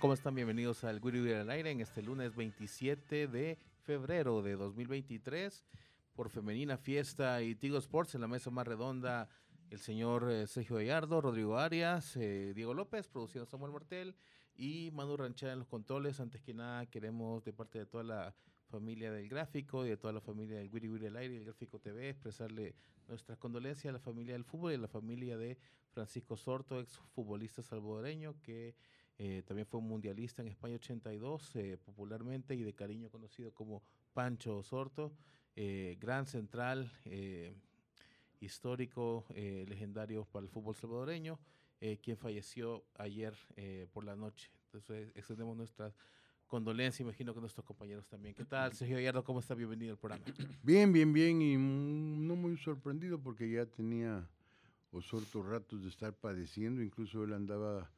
¿Cómo están? Bienvenidos al Wiri al aire en este lunes 27 de febrero de 2023 por Femenina Fiesta y Tigo Sports en la mesa más redonda el señor eh, Sergio Gallardo, Rodrigo Arias, eh, Diego López, produciendo Samuel Martel y Manu Ranchera en los controles. Antes que nada queremos de parte de toda la familia del gráfico y de toda la familia del Wiri Wiri al aire y el gráfico TV expresarle nuestras condolencias a la familia del fútbol y a la familia de Francisco Sorto, ex futbolista salvadoreño que eh, también fue un mundialista en España 82, eh, popularmente y de cariño conocido como Pancho Osorto, eh, gran central, histórico, legendario para el fútbol salvadoreño, quien falleció ayer por la noche. Entonces, extendemos nuestras condolencias, imagino que nuestros compañeros también. ¿Qué tal, Sergio Gallardo? ¿Cómo está? Bienvenido al programa. Bien, bien, bien, y no muy sorprendido porque ya tenía Osorto ratos de estar padeciendo, incluso él andaba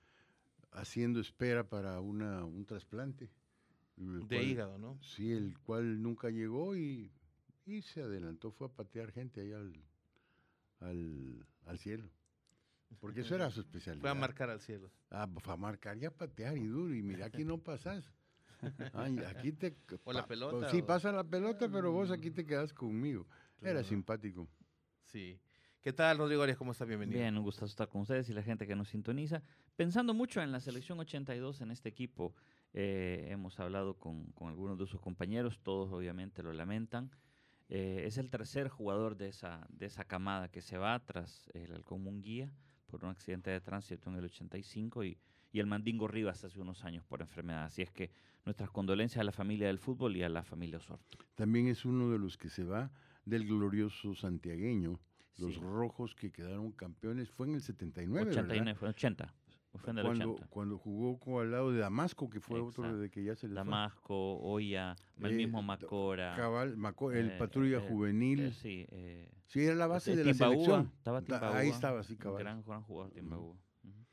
haciendo espera para una, un trasplante. De hígado, ¿no? Sí, el cual nunca llegó y, y, se adelantó, fue a patear gente ahí al, al, al cielo. Porque eso era su especialidad. Fue a marcar al cielo. Ah, fue a marcar y a patear y duro. Y mira, aquí no pasas. Ay, aquí te. ¿O la pelota? Sí, pasa la pelota, pero vos aquí te quedas conmigo. Era simpático. Sí. ¿Qué tal, Rodrigo Arias? ¿Cómo está? Bienvenido. Bien, un gusto estar con ustedes y la gente que nos sintoniza. Pensando mucho en la selección 82 en este equipo, eh, hemos hablado con, con, algunos de sus compañeros, todos obviamente lo lamentan. Eh, es el tercer jugador de esa, de esa camada que se va tras el Halcón Munguía por un accidente de tránsito en el 85 y, y el Mandingo Rivas hace unos años por enfermedad. Así es que nuestras condolencias a la familia del fútbol y a la familia Osorto. También es uno de los que se va del glorioso santiagueño los rojos que quedaron campeones fue en el 79, 89, fue 80. Fue en el cuando, 80. cuando jugó con, al lado de Damasco, que fue Exacto. otro de que ya se le Damasco, fue. Oya, el eh, mismo Macora. Cabal, Macora, el eh, patrulla eh, juvenil. sí, sí, era la base de la selección. Estaba Ahí estaba, sí, cabal. Gran, gran jugador Timbagua. Uh -huh.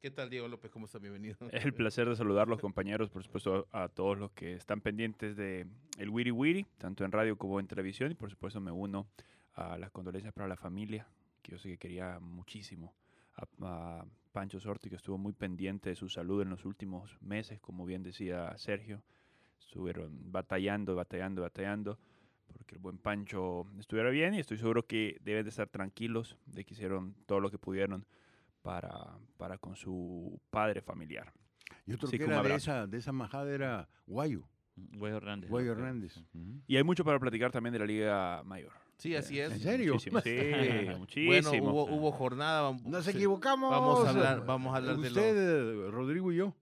¿Qué tal, Diego López? ¿Cómo está? Bienvenido. El placer de saludar a los compañeros, por supuesto, a, a todos los que están pendientes de el Wiri Wiri, tanto en radio como en televisión, y por supuesto me uno a las condolencias para la familia, que yo sé que quería muchísimo, a, a, Pancho Sorti, que estuvo muy pendiente de su salud en los últimos meses, como bien decía Sergio, estuvieron batallando, batallando, batallando, porque el buen Pancho estuviera bien y estoy seguro que deben de estar tranquilos de que hicieron todo lo que pudieron para, para con su padre familiar. Y otro Así que era de esa, de esa majada era Guayo. Guayo Hernández. Guayo Hernández. Uh -huh. Y hay mucho para platicar también de la Liga Mayor. Sí, así es. ¿En serio? Muchísimo, sí, muchísimo. Bueno, hubo, hubo jornada. Vamos, Nos equivocamos. Vamos a hablar, vamos a hablar Usted, de lo... Rodrigo y yo,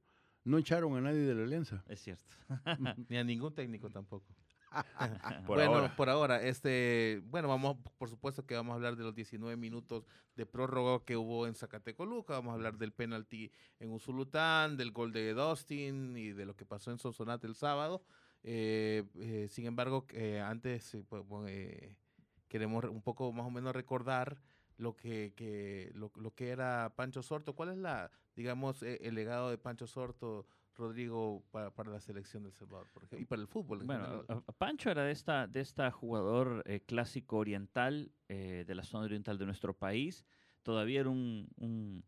no echaron a nadie de la alianza. Es cierto. Ni a ningún técnico tampoco. por bueno, ahora. por ahora, este, bueno, vamos, por supuesto que vamos a hablar de los 19 minutos de prórroga que hubo en Zacatecoluca, vamos a hablar del penalti en Usulután, del gol de Dustin y de lo que pasó en Sonsonate el sábado. Eh, eh, sin embargo, eh, antes pues, queremos un poco más o menos recordar lo que, que lo, lo, que era Pancho Sorto. ¿Cuál es la, digamos, el legado de Pancho Sorto? Rodrigo para, para, la selección del Salvador por ejemplo, y para el fútbol. bueno, general. Pancho era de esta, de esta jugador eh, clásico oriental eh, de la zona oriental de nuestro país. Todavía era un, un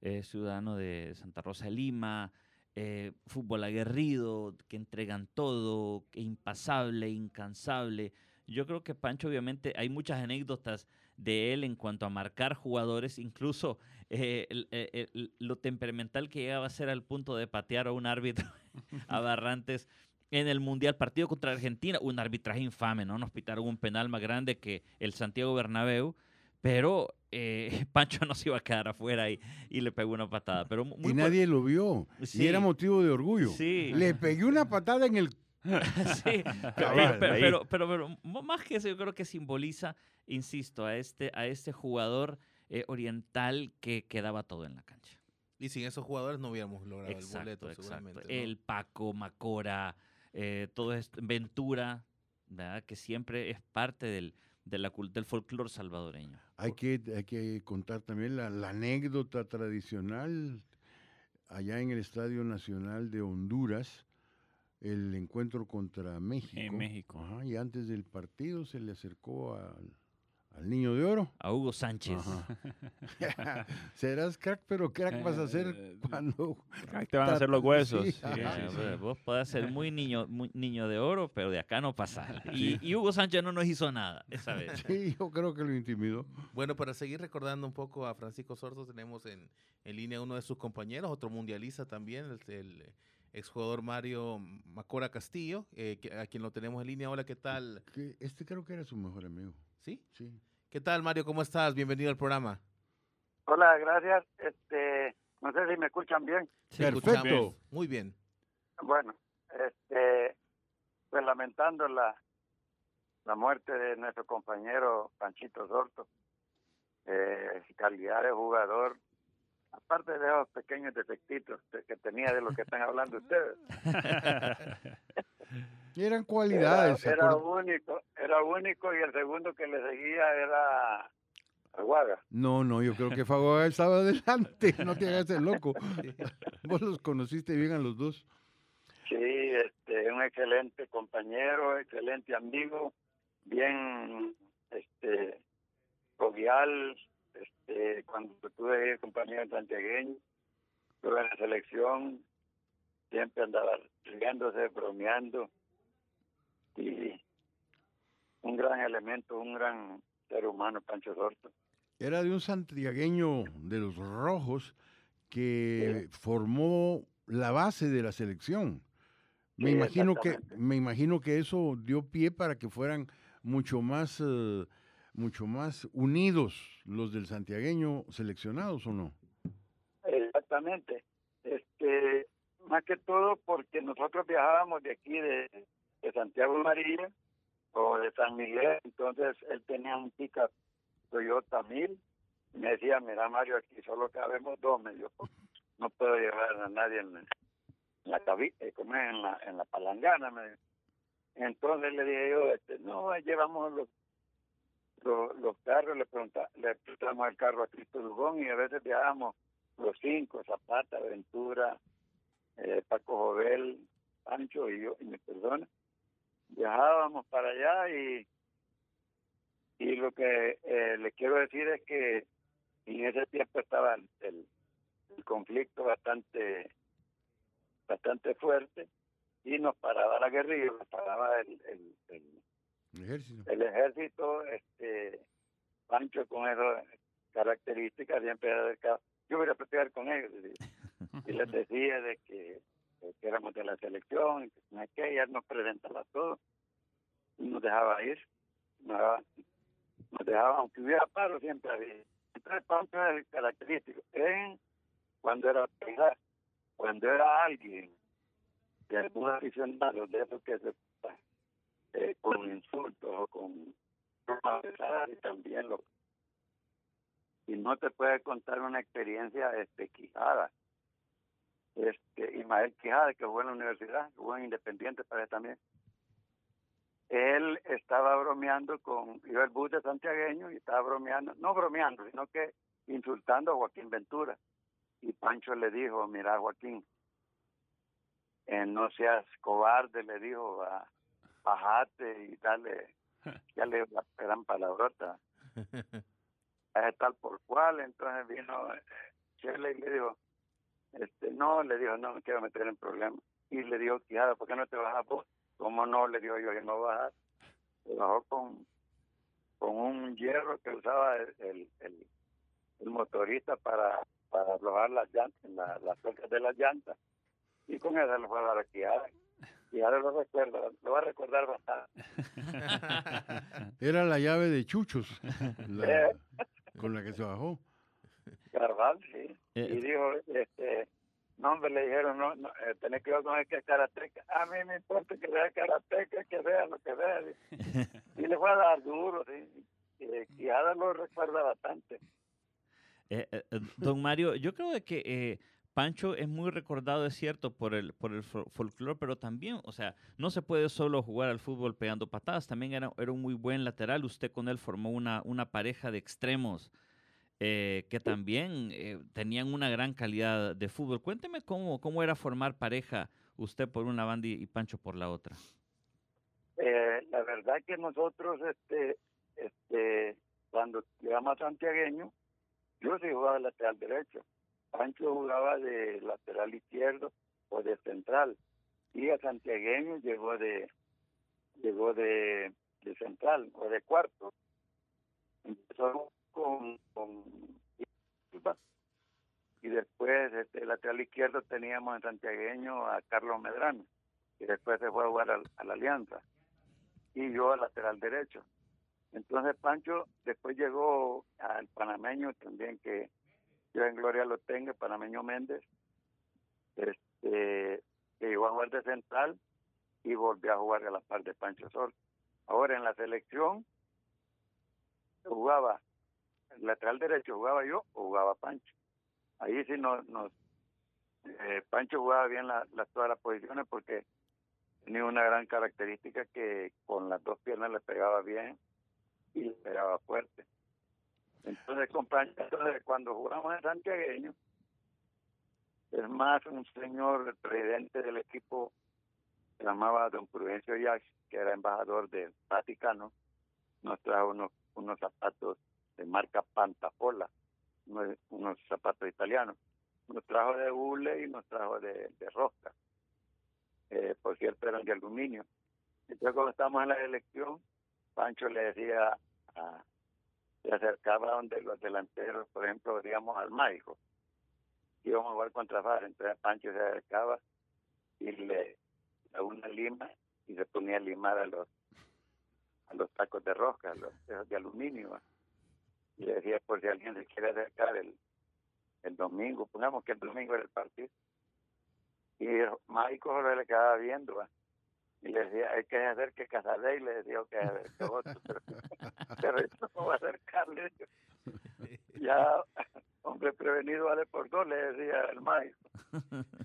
eh, ciudadano de Santa Rosa Lima, eh, fútbol aguerrido, que entregan todo, impasable, incansable. Yo creo que Pancho, obviamente, hay muchas anécdotas de él en cuanto a marcar jugadores, incluso eh, el- el- el- lo temperamental que llegaba a ser al punto de patear a un árbitro a Barrantes en el Mundial partido contra Argentina, un arbitraje infame, ¿no? Nos pitaron un penal más grande que el Santiago Bernabéu, pero eh, Pancho no se iba a quedar afuera y, y le pegó una patada. Pero mu- muy y nadie lo vio. Sí. Y era motivo de orgullo. Sí. Le pegué una patada en el... Sí, pero, pero, pero, pero- pero m- más que eso, yo creo que simboliza, insisto, a este, a este jugador eh, oriental que, que daba todo en la cancha. Y sin esos jugadores no hubiéramos logrado el boleto, exacto. seguramente. ¿no? El Paco, Macora, eh, todo esto, Ventura, ¿verdad? que siempre es parte del, de la, cul- del folclore salvadoreño. Hay que, hay que contar también la, la anécdota tradicional allá en el Estadio Nacional de Honduras, el encuentro contra México. México. Ajá, y antes del partido se le acercó al, al niño de oro. A Hugo Sánchez. Serás crack, pero crack vas a ser Eh, cuando... Ahí te van a hacer los huesos. Sí, Sí, ajá. sí, Ya, sí. hombre, Vos podés ser muy niño, muy niño de oro, pero de acá no pasar. Y, y Hugo Sánchez no nos hizo nada esa vez. Sí, yo creo que lo intimidó. Bueno, para seguir recordando un poco a Francisco Sordo, tenemos en, en línea uno de sus compañeros, otro mundialista también, el, el exjugador Mario Macora Castillo, eh, a quien lo tenemos en línea. Hola, ¿qué tal? Que este creo que era su mejor amigo. ¿Sí? Sí. ¿Qué tal, Mario? ¿Cómo estás? Bienvenido al programa. Hola, gracias. Este, no sé si me escuchan bien. Sí, Perfecto. escuchamos. Muy bien. Bueno, este, pues lamentando la, la muerte de nuestro compañero Panchito Sorto, eh, calidad de jugador, aparte de esos pequeños defectitos que- tenía de lo que están hablando ustedes. Eran Era, cualidades. ¿se era único, era único y el segundo que le seguía era Aguaga. No, no, yo creo que Fagoa estaba adelante. No te hagas el loco. Vos los conociste bien a los dos. Sí, este, un excelente compañero, excelente amigo, bien, este, jovial, este, cuando tuve el compañero en santiagueño, estuve en la selección, siempre andaba riéndose, bromeando, y un gran elemento, un gran ser humano, Pancho Sorto. Era de un santiagueño de los rojos que formó la base de la selección. Me Sí, imagino que me imagino que eso dio pie para que fueran mucho más eh, mucho más unidos los del santiagueño seleccionados o no. Exactamente. Este, más que todo porque nosotros viajábamos de aquí de, de Santiago María o de San Miguel, entonces él tenía un pickup Toyota 1000 y me decía, mira Mario, aquí solo cabemos dos, me dijo, no puedo llevar a nadie en, la cabi- eh, en la, en la palangana, me. Entonces le dije yo, este, no, llevamos los los, carros, le pregunta, le prestamos el carro a Cristo Dugón y a veces viajamos los cinco, Zapata, Ventura, eh, Paco Jovel, Pancho y yo y mi persona. Viajábamos para allá y, y lo que eh, le quiero decir es que en ese tiempo estaba el- el conflicto bastante bastante fuerte y nos paraba la guerrilla, nos paraba el, el, el- El ejército. el ejército, este, Pancho con esas características siempre era del Yo voy a platicar con ellos y, y les decía de que, de que éramos de la selección, y que no es que ella nos presentaba todo y nos dejaba ir, nos dejaba, nos dejaba, aunque hubiera paro siempre había. Entonces Pancho era el característico. En, cuando era pelear, cuando era alguien de algún aficionado de esos que se eh, con insultos o con y también lo y no te puede contar una experiencia este Quijada este Ismael Quijada que jugó en la universidad jugó en Independiente para también. Él estaba bromeando con iba el bus de santiagueño y estaba bromeando no bromeando sino que insultando a Joaquín Ventura. Y Pancho le dijo mira Joaquín no seas cobarde le dijo a bajate y dale, ya le la gran palabrota, es tal por cual, entonces vino eh, Chele y le dijo, este, no, le dijo, no me quiero meter en problemas, y le dijo, Quijada, ¿por qué no te bajas vos? ¿Cómo no? Le dijo yo, yo no voy a bajar, se bajó con, con un hierro que usaba el, el, el, motorista para, para aflojar las llantas, la, las tuercas de las llantas. Y con eso lo fue a la Y ahora lo recuerdo, lo va a recordar bastante. Era la llave de Chuchos, la, con la que se bajó. Carval, sí. Eh, y dijo, este, no, hombre, le dijeron, no, no eh, tenés que ver con el que es karateca. A mí me importa que vea karateca, que vea lo que vea. y le fue a dar duro, sí. Y, ahora lo recuerda bastante. Eh, eh, don Mario, yo creo que Pancho es muy recordado, es cierto, por el, por el folclore, pero también, o sea, no se puede solo jugar al fútbol pegando patadas, también era, era un muy buen lateral. Usted con él formó una, una pareja de extremos eh, que también eh, tenían una gran calidad de fútbol. Cuénteme cómo, cómo era formar pareja usted por una banda y, Pancho por la otra. Eh, la verdad que nosotros, este, este, cuando llegamos a Santiagueño, yo sí jugaba lateral derecho, Pancho jugaba de lateral izquierdo o de central, y a Santiagueño llegó de, llegó de, de central o de cuarto. Empezó con, con y después este, lateral izquierdo teníamos en Santiagueño a Carlos Medrano y después se fue a jugar a, la Alianza y yo al lateral derecho entonces Pancho después llegó al panameño también que yo en gloria lo tengo panameño Méndez este que llegó a jugar de central y volvió a jugar a la par de Pancho Sol ahora en la selección jugaba lateral derecho jugaba yo o jugaba Pancho. Ahí sí nos, eh, Pancho jugaba bien la, todas las posiciones porque tenía una gran característica que con las dos piernas le pegaba bien y le pegaba fuerte. Entonces con Pancho, cuando jugamos en Santiagueño, es más un señor presidente del equipo se llamaba don Prudencio Yax, que era embajador del Vaticano, nos trajo unos, unos zapatos de marca Pantapola, unos, zapatos italianos. Nos trajo de hule y nos trajo de, rosca. Eh, por cierto, eran de aluminio. Entonces, cuando estábamos en la elección, Pancho le decía, se acercaba donde los delanteros, por ejemplo, digamos al Maico, íbamos a jugar contra FAR, entonces Pancho se acercaba y le daba una lima y se ponía a limar a los a los tacos de rosca, a los de aluminio y le decía por si alguien se quiere acercar el, el domingo, pongamos que el domingo era el partido. Y Maico solo le quedaba viendo, y le decía, hay que hacer que Casadei, y le decía que hacer que otro, pero, pero eso no va a acercarle. Ya, hombre prevenido vale por dos, le decía el Maico.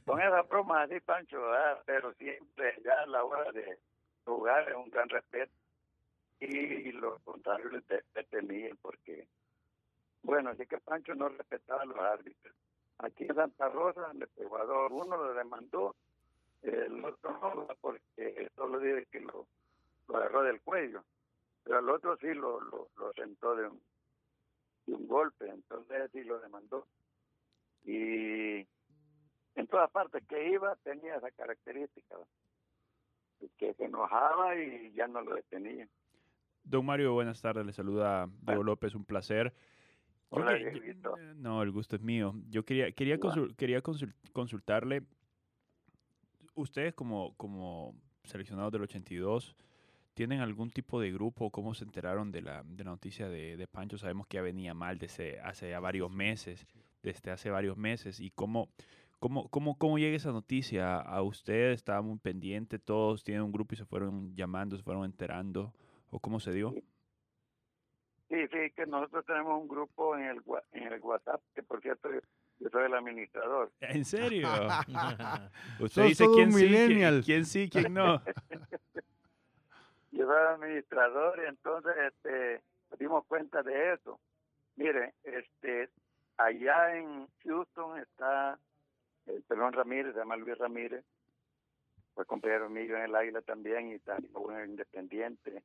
Con esa broma así, Pancho, pero siempre ya a la hora de jugar es un gran respeto. Y, los contrarios le temían porque bueno, así que Pancho no respetaba a los árbitros. Aquí en Santa Rosa, el Ecuador, uno lo demandó, el otro no, porque solo dice que lo, lo agarró del cuello, pero el otro sí lo, lo, sentó de un, de un golpe, entonces sí lo demandó. Y en todas partes que iba tenía esa característica, que se enojaba y ya no lo detenía. Don Mario, buenas tardes, le saluda Diego López, un placer. Hola, no, el gusto es mío. Yo quería, quería, quería consultarle, ustedes como, como seleccionados del 82, ¿tienen algún tipo de grupo? ¿Cómo se enteraron de la, de la noticia de, de, Pancho? Sabemos que ya venía mal desde hace ya varios meses, desde hace varios meses. ¿Y cómo, cómo, cómo, cómo llega esa noticia a usted? ¿Estaba muy pendiente? ¿Todos tienen un grupo y se fueron llamando, se fueron enterando? ¿O cómo se dio? Sí, sí, que nosotros tenemos un grupo en el, en el WhatsApp, que por cierto yo soy el administrador. ¿En serio? Usted dice quién sí, quién, sí, quién no. yo soy el administrador y entonces este, nos dimos cuenta de eso. Mire, este, allá en Houston está el Pelón Ramírez, se llama Luis Ramírez, fue compañero mío en el Águila también y está en Independiente.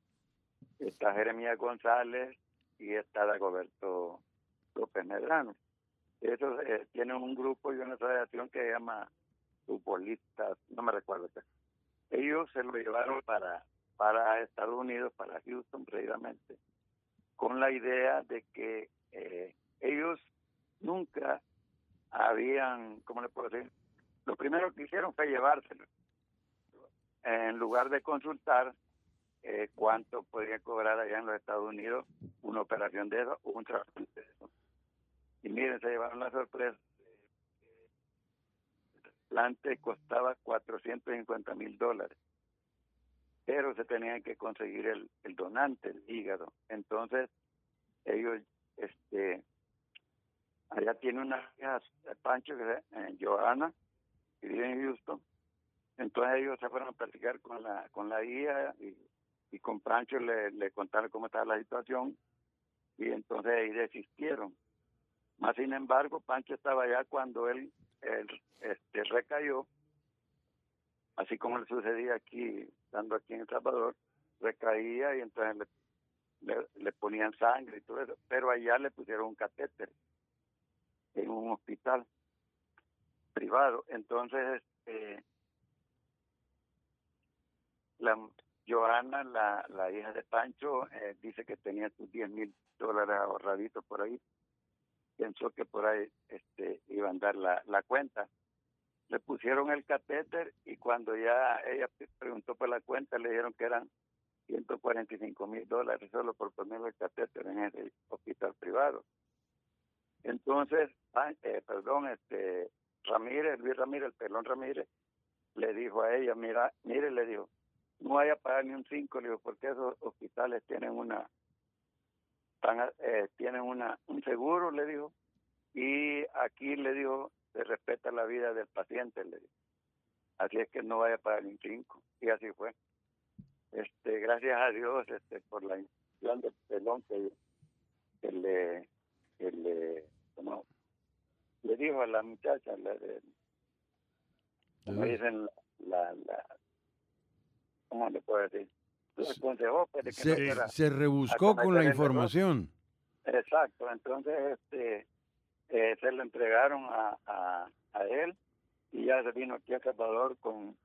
Está Jeremías González, y está Dagoberto López Medrano. Ellos eh, tienen un grupo y una asociación que se llama Futbolistas, no me recuerdo. Ellos se lo llevaron para, para Estados Unidos, para Houston precisamente. con la idea de que eh, ellos nunca habían, ¿cómo le puedo decir? Lo primero que hicieron fue llevárselo. En lugar de consultar eh, cuánto podría cobrar allá en los Estados Unidos una operación de eso un trasplante de eso. Y miren, se llevaron la sorpresa. El trasplante costaba 450 mil dólares, pero se tenían que conseguir el, el donante, el hígado. Entonces, ellos, este, allá tiene una hija, Pancho, que eh, Johanna, que vive en Houston. Entonces ellos se fueron a platicar con la con la hija y, y con Pancho le, le contaron cómo estaba la situación y entonces ahí desistieron. Más sin embargo, Pancho estaba allá cuando él, él este, recayó, así como le sucedía aquí, estando aquí en El Salvador, recaía y entonces le, le, ponían sangre y todo eso, pero allá le pusieron un catéter en un hospital privado. Entonces, este, la Johanna, la, la hija de Pancho, eh, dice que tenía sus 10 mil dólares ahorraditos por ahí. Pensó que por ahí este, iban a dar la, la cuenta. Le pusieron el catéter y cuando ya ella preguntó por la cuenta, le dijeron que eran 145 mil dólares solo por ponerle el catéter en ese hospital privado. Entonces, eh, perdón, este Ramírez, Luis Ramírez, el pelón Ramírez, le dijo a ella, mira, mire, le dijo, no vaya a pagar ni un cinco, le digo, porque esos hospitales tienen una, tan, eh, tienen una, un seguro, le dijo, y aquí le dijo, se respeta la vida del paciente, le dijo. Así es que no vaya a pagar ni un cinco, y así fue. Este, gracias a Dios, este, por la institución del pelón que, que le, que le, como, le dijo a la muchacha, la de, como dicen, la, la, ¿cómo le puedo decir? Aconsejó pues, de que no Se, rebuscó con la información. Exacto, entonces este eh, se lo entregaron a, a, a él y ya se vino aquí a Salvador con,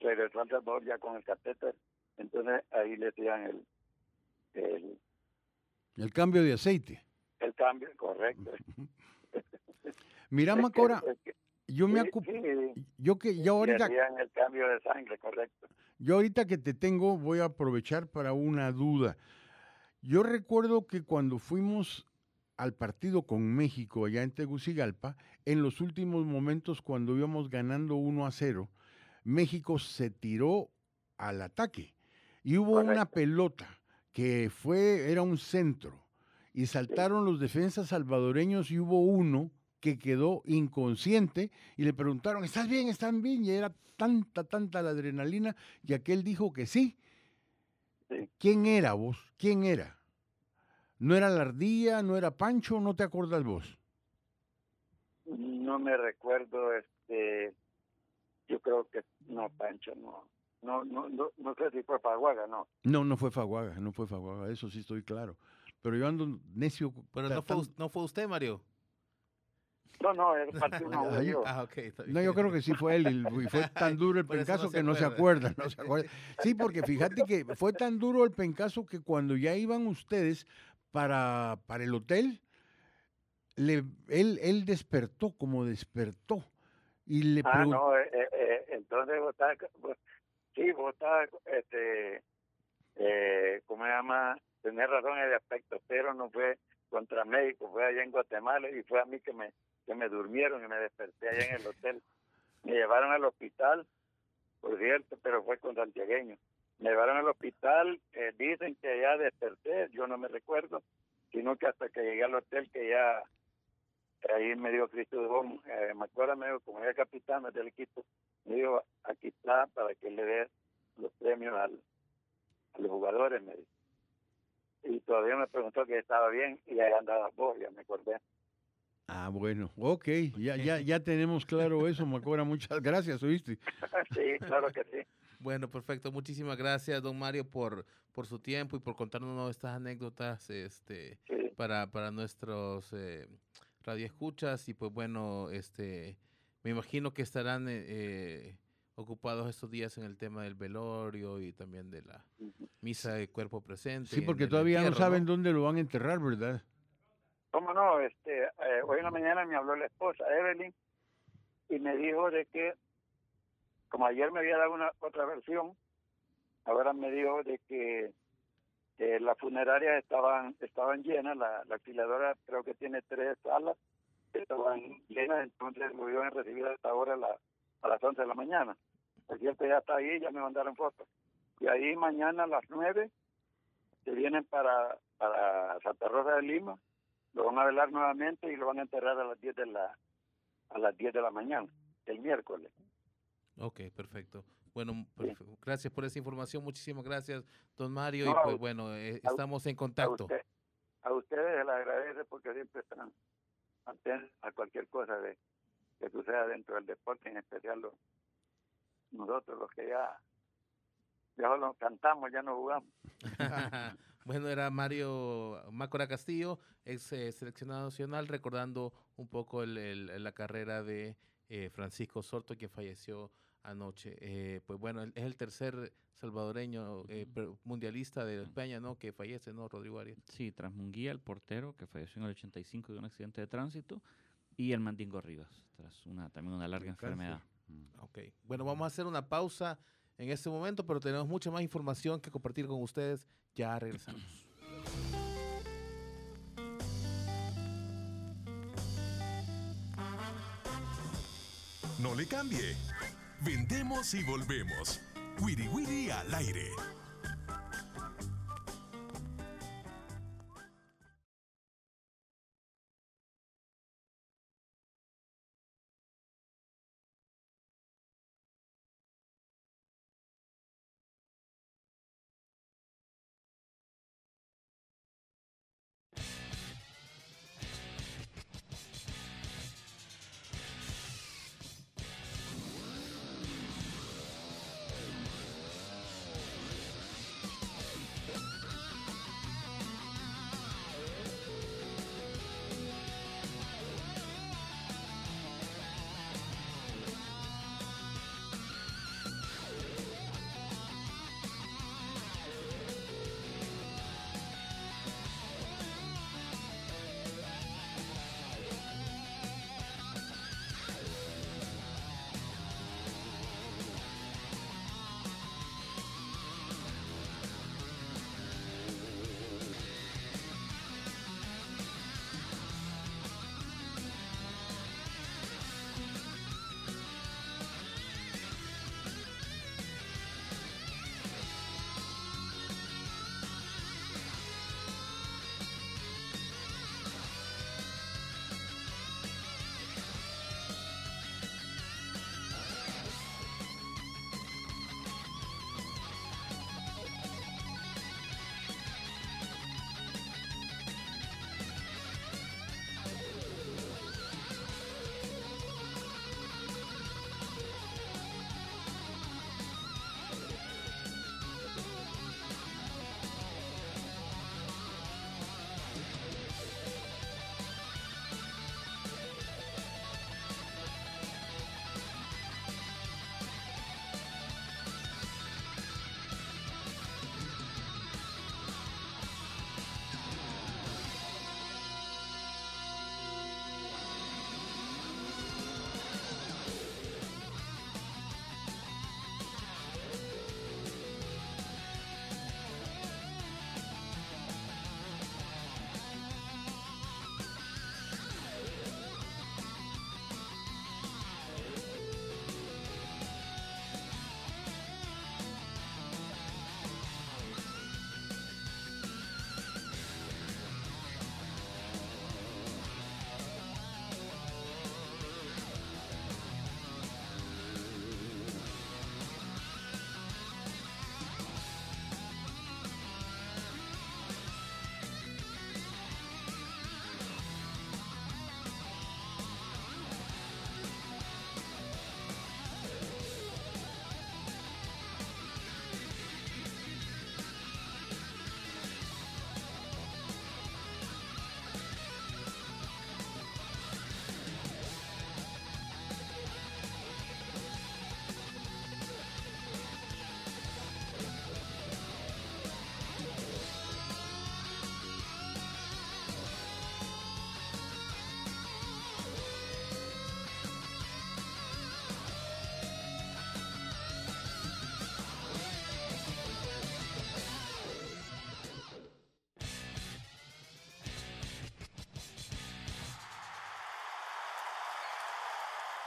regresó a Salvador ya con el catéter, entonces ahí le hacían el, el, El cambio de aceite. el cambio correcto. Mira, Es que- Macora, es que- yo me sí, acu- sí, yo que yo ahorita el cambio de sangre, correcto. Yo ahorita que te tengo voy a aprovechar para una duda. Yo recuerdo que cuando fuimos al partido con México allá en Tegucigalpa, en los últimos momentos cuando íbamos ganando 1 a 0, México se tiró al ataque y hubo una pelota que fue era un centro y saltaron los defensas salvadoreños y hubo uno que quedó inconsciente y le preguntaron, ¿estás bien? ¿Están bien? Y era tanta, tanta la adrenalina y aquel dijo que sí. Sí. ¿Quién era vos? ¿Quién era? ¿No era la ardilla? ¿No era Pancho? ¿No te acuerdas vos? No me recuerdo, este, yo creo que no, Pancho, no. No, no, no, no sé si fue Paguaga, no. No, no fue Faguaga, no fue Faguaga, eso sí estoy claro. Pero yo ando necio. Pero no fue, no fue usted, Mario. No, no, era parte uno Ay, yo. Ah, ok. está No, yo creo que sí fue él y fue tan duro el no se que no se acuerda. no se acuerda. Sí, porque fíjate que fue tan duro el pencazo que cuando ya iban ustedes para, para el hotel, le, él, él despertó, como despertó. Y le Ah, preguntó, no, eh, eh, eh, entonces vos estás, vos- sí, vos estás, este, eh, ¿cómo se llama? Tenés razón en el aspecto, pero no fue contra México, fue allá en Guatemala y fue a mí que me, que me durmieron y me desperté allá en el hotel. Me llevaron al hospital, por cierto, pero fue con santiagueño. Me llevaron al hospital, eh, dicen que ya desperté, yo no me recuerdo, sino que hasta que llegué al hotel que ya ahí me dijo Cristo Dubón, eh, me acuerdo, me dijo, como era capitán del equipo, me dijo, aquí está para que le dé los premios al, a los jugadores, me dijo. Y todavía me preguntó que estaba bien y ahí andaba vos, ya me acordé. Ah, bueno, ok, ya, ya, ya tenemos claro eso, Macora, muchas gracias, ¿oíste? sí, claro que sí. Bueno, perfecto. Muchísimas gracias, don Mario, por, por su tiempo y por contarnos estas anécdotas este, sí. para, para nuestros eh, radioescuchas. Y pues bueno, este, me imagino que estarán eh, eh, ocupados estos días en el tema del velorio y también de la misa de cuerpo presente. Sí, en porque todavía no saben dónde lo van a enterrar, ¿verdad? ¿Cómo no? Este, eh, hoy en la mañana me habló la esposa, Evelyn, y me dijo de que, como ayer me había dado una otra versión, ahora me dijo de que, las funerarias estaban estaban llenas, la, la creo que tiene tres salas, estaban llenas, entonces lo iban a recibir hasta ahora la- a las 11 de la mañana. El cierto ya está ahí, ya me mandaron fotos. Y ahí mañana a las 9 se vienen para, para Santa Rosa de Lima, lo van a velar nuevamente y lo van a enterrar a las 10 de la a las 10 de la mañana, el miércoles. Ok, perfecto. Bueno, perfecto. gracias por esa información. Muchísimas gracias, don Mario. No, y a pues bueno, eh, a estamos en A, contacto. usted- a ustedes se les agradece porque siempre están atentos a cualquier cosa de que suceda dentro del deporte, en especial los, nosotros los que ya ya solo cantamos, ya no jugamos. bueno, era Mario Mácora Castillo, ex eh, seleccionado nacional, recordando un poco el- el- la carrera de eh, Francisco Sorto, que falleció anoche. Eh, pues bueno, es el tercer salvadoreño eh, mundialista de España, ¿no? Que fallece, ¿no, Rodrigo Arias? Sí, tras Munguía, el portero, que falleció en el 85 de un accidente de tránsito, y el Mandingo Rivas, tras una también una larga enfermedad. Mm. Ok. Bueno, vamos a hacer una pausa en este momento, pero tenemos mucha más información que compartir con ustedes. Ya regresamos. No le cambie. Vendemos y volvemos. Wiri Wiri al aire.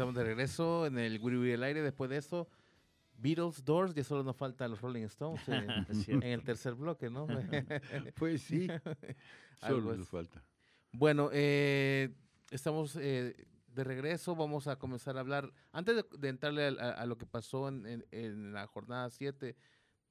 Estamos de regreso en el Wiri al aire. Después de eso, Beatles, Doors, ya solo nos faltan los Rolling Stones en, el tercer bloque, ¿no? Pues sí, solo nos falta. Bueno, eh, estamos eh, de regreso. Vamos a comenzar a hablar. Antes de, de entrarle a, a lo que pasó en, en- en la jornada 7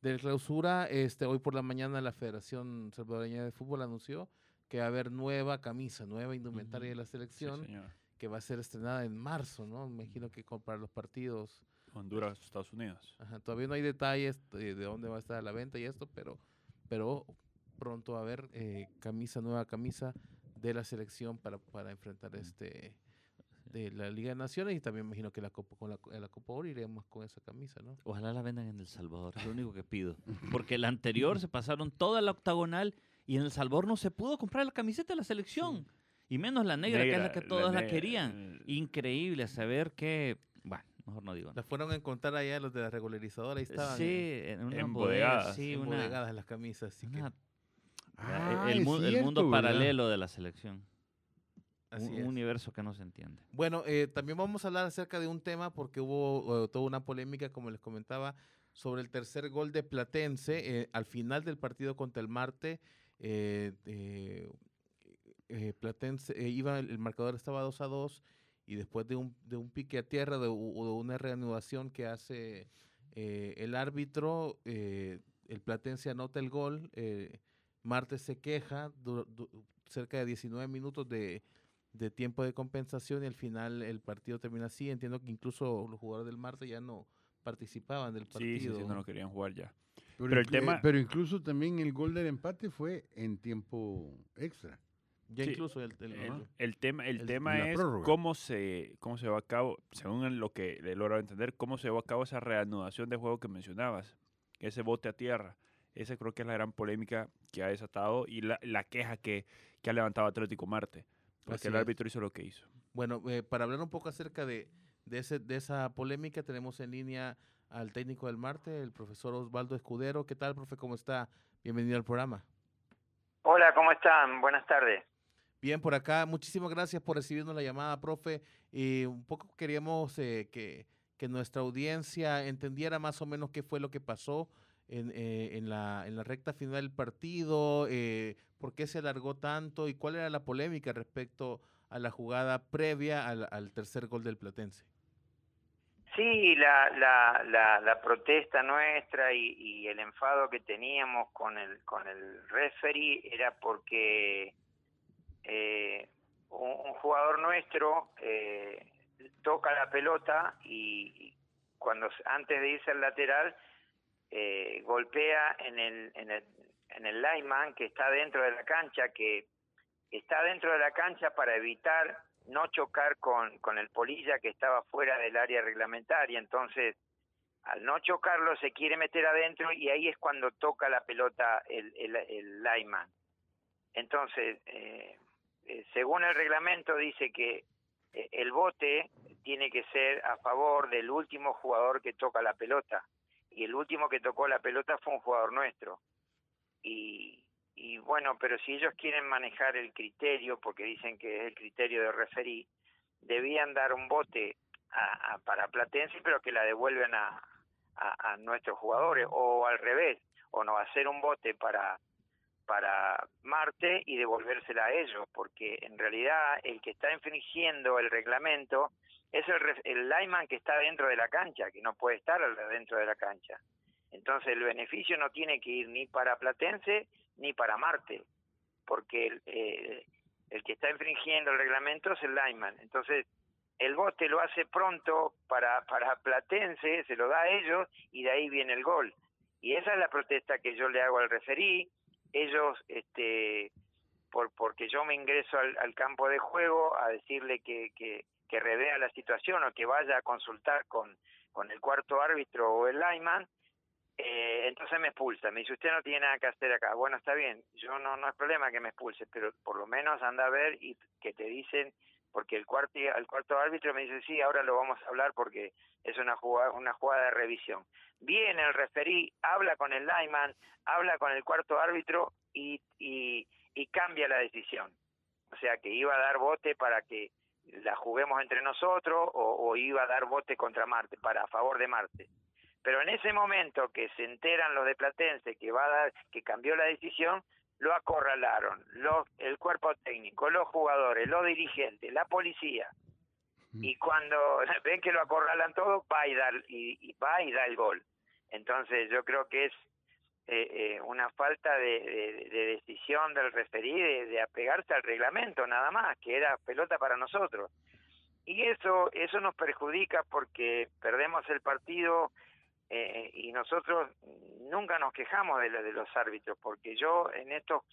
de clausura, este, hoy por la mañana la Federación Salvadoreña de Fútbol anunció que va a haber nueva camisa, nueva indumentaria de la Sí, selección, señor. Que va a ser estrenada en marzo, ¿no? Me imagino que para los partidos. Honduras, Estados Unidos. Ajá, todavía no hay detalles de, de dónde va a estar a la venta y esto, pero, pero pronto va a haber eh, camisa, nueva camisa de la selección para, para enfrentar este de la Liga de Naciones y también me imagino que la Copa, con la, la Copa Oro iremos con esa camisa, ¿no? Ojalá la vendan en El Salvador, es lo único que pido. Porque la anterior se pasaron toda la octagonal y en El Salvador no se pudo comprar la camiseta de la selección. Y menos la negra, que es la Negra, que la todos la negra, querían. eh. Increíble saber que... Bueno, mejor no digo La nada. fueron a encontrar allá los de la regularizadora, ahí estaban Sí, en una Embodegadas. bodega, sí, una, las camisas, así que una- Ah, el, mu- el cierto, mundo ¿verdad? paralelo de la selección. así un es. universo que no se entiende. Bueno, eh, también vamos a hablar acerca de un tema porque hubo eh, toda una polémica, como les comentaba, sobre el tercer gol de Platense eh, al final del partido contra el Marte. Eh, Platense eh, iba, el marcador estaba 2 a 2 y después de un, de un pique a tierra, de, u- o de una reanudación que hace eh, el árbitro, eh, el Platense anota el gol. eh, Marte se queja du- du- cerca de 19 minutos de, de tiempo de compensación y al final el partido termina así. Entiendo que incluso los jugadores del Marte ya no participaban del Sí, partido. sí, sí, no lo querían jugar ya. Pero, Pero el tema- pero incluso también el gol del empate fue en tiempo extra. Ya Sí, incluso el, el- El, el- el tema, el el- tema es prórroga. cómo se, cómo se va a cabo, según lo que he logrado entender, cómo se va a cabo esa reanudación de juego que mencionabas, ese bote a tierra. Esa creo que es la gran polémica que ha desatado y la, la queja que, que ha levantado Atlético Marte. Porque Así el es. árbitro hizo lo que hizo. Bueno, eh, para hablar un poco acerca de, de, ese, de esa polémica, tenemos en línea al técnico del Marte, el profesor Osvaldo Escudero. ¿Qué tal, profe? ¿Cómo está? Bienvenido al programa. Hola, ¿cómo están? Buenas tardes. Bien, por acá, muchísimas gracias por recibirnos la llamada, profe. Y un poco queríamos eh, que, nuestra audiencia entendiera más o menos qué fue lo que pasó en, eh, la, recta final del partido, eh, por qué se alargó tanto y cuál era la polémica respecto a la jugada previa al, al tercer gol del Platense. Sí, la, la, la, la protesta nuestra y, y el enfado que teníamos con el, con el referee era porque eh, un, jugador nuestro eh, toca la pelota y, cuando antes de irse al lateral eh, golpea en el, en el en el lineman que está dentro de la cancha que está dentro de la cancha para evitar no chocar con, con el polilla que estaba fuera del área reglamentaria. Entonces, al no chocarlo, se quiere meter adentro y ahí es cuando toca la pelota el, el, el lineman. Entonces, eh, eh, según el reglamento, dice que eh, el bote tiene que ser a favor del último jugador que toca la pelota. Y el último que tocó la pelota fue un jugador nuestro. Y, y bueno, pero si ellos quieren manejar el criterio, porque dicen que es el criterio de referí, debían dar un bote a, a- para Platense, pero que la devuelven a, a, a nuestros jugadores, o al revés, o no hacer un bote para para Marte y devolvérsela a ellos, porque en realidad el que está infringiendo el reglamento es el, el lineman que está dentro de la cancha, que no puede estar dentro de la cancha. Entonces el beneficio no tiene que ir ni para Platense ni para Marte, porque el, eh, el que está infringiendo el reglamento es el lineman. Entonces el bote lo hace pronto para, para Platense, se lo da a ellos y de ahí viene el gol. Y esa es la protesta que yo le hago al referí, ellos, este, por, porque yo me ingreso al, al campo de juego a decirle que, que, que revea la situación o que vaya a consultar con, con el cuarto árbitro o el lineman, eh, entonces me expulsa. Me dice, usted no tiene nada que hacer acá. Bueno, está bien, yo no, no es problema que me expulse, pero por lo menos anda a ver y que te dicen, porque el cuarto, el cuarto árbitro me dice, sí, ahora lo vamos a hablar porque es una jugada, una jugada de revisión. Viene el referí, habla con el lineman, habla con el cuarto árbitro y, y, y cambia la decisión. O sea, que iba a dar bote para que la juguemos entre nosotros o, iba a dar bote contra Marte, para a favor de Marte. Pero en ese momento que se enteran los de Platense que va a dar, que cambió la decisión, lo acorralaron, los, el cuerpo técnico, los jugadores, los dirigentes, la policía. Y cuando ven que lo acorralan todo, va y da, y, y va y da el gol. Entonces yo creo que es eh, eh, una falta de, de, de decisión del referí de, de apegarse al reglamento nada más, que era pelota para nosotros. Y eso, eso nos perjudica porque perdemos el partido eh, y nosotros nunca nos quejamos de, de los árbitros, porque yo en estos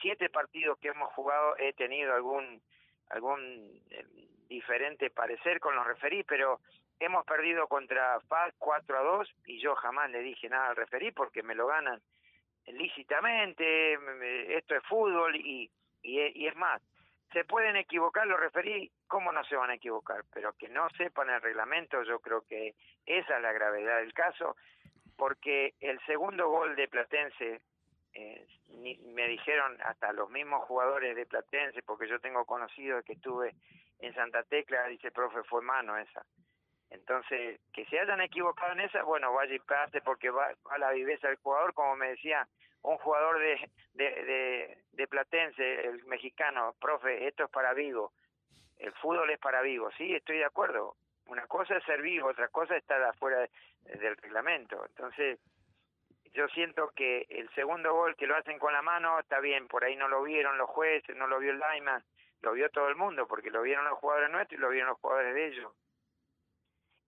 siete partidos que hemos jugado he tenido algún algún eh, diferente parecer con los referí, pero hemos perdido contra FAS 4 a 2 y yo jamás le dije nada al referí porque me lo ganan lícitamente, esto es fútbol y, y, y es más, se pueden equivocar los referí, ¿cómo no se van a equivocar? Pero que no sepan el reglamento, yo creo que esa es la gravedad del caso, porque el segundo gol de Platense, eh, ni, me dijeron hasta los mismos jugadores de Platense, porque yo tengo conocido que estuve en Santa Tecla, dice, profe, fue mano esa. Entonces, que se hayan equivocado en esa, bueno, vaya y pase porque va a la viveza del jugador, como me decía un jugador de, de, de, Platense, el mexicano, profe, esto es para Vigo, el fútbol es para Vigo, sí, estoy de acuerdo. Una cosa es ser Vigo, otra cosa es estar afuera de, del reglamento. Entonces, yo siento que el segundo gol que lo hacen con la mano está bien, por ahí no lo vieron los jueces, no lo vio el Lyman, lo vio todo el mundo, porque lo vieron los jugadores nuestros y lo vieron los jugadores de ellos.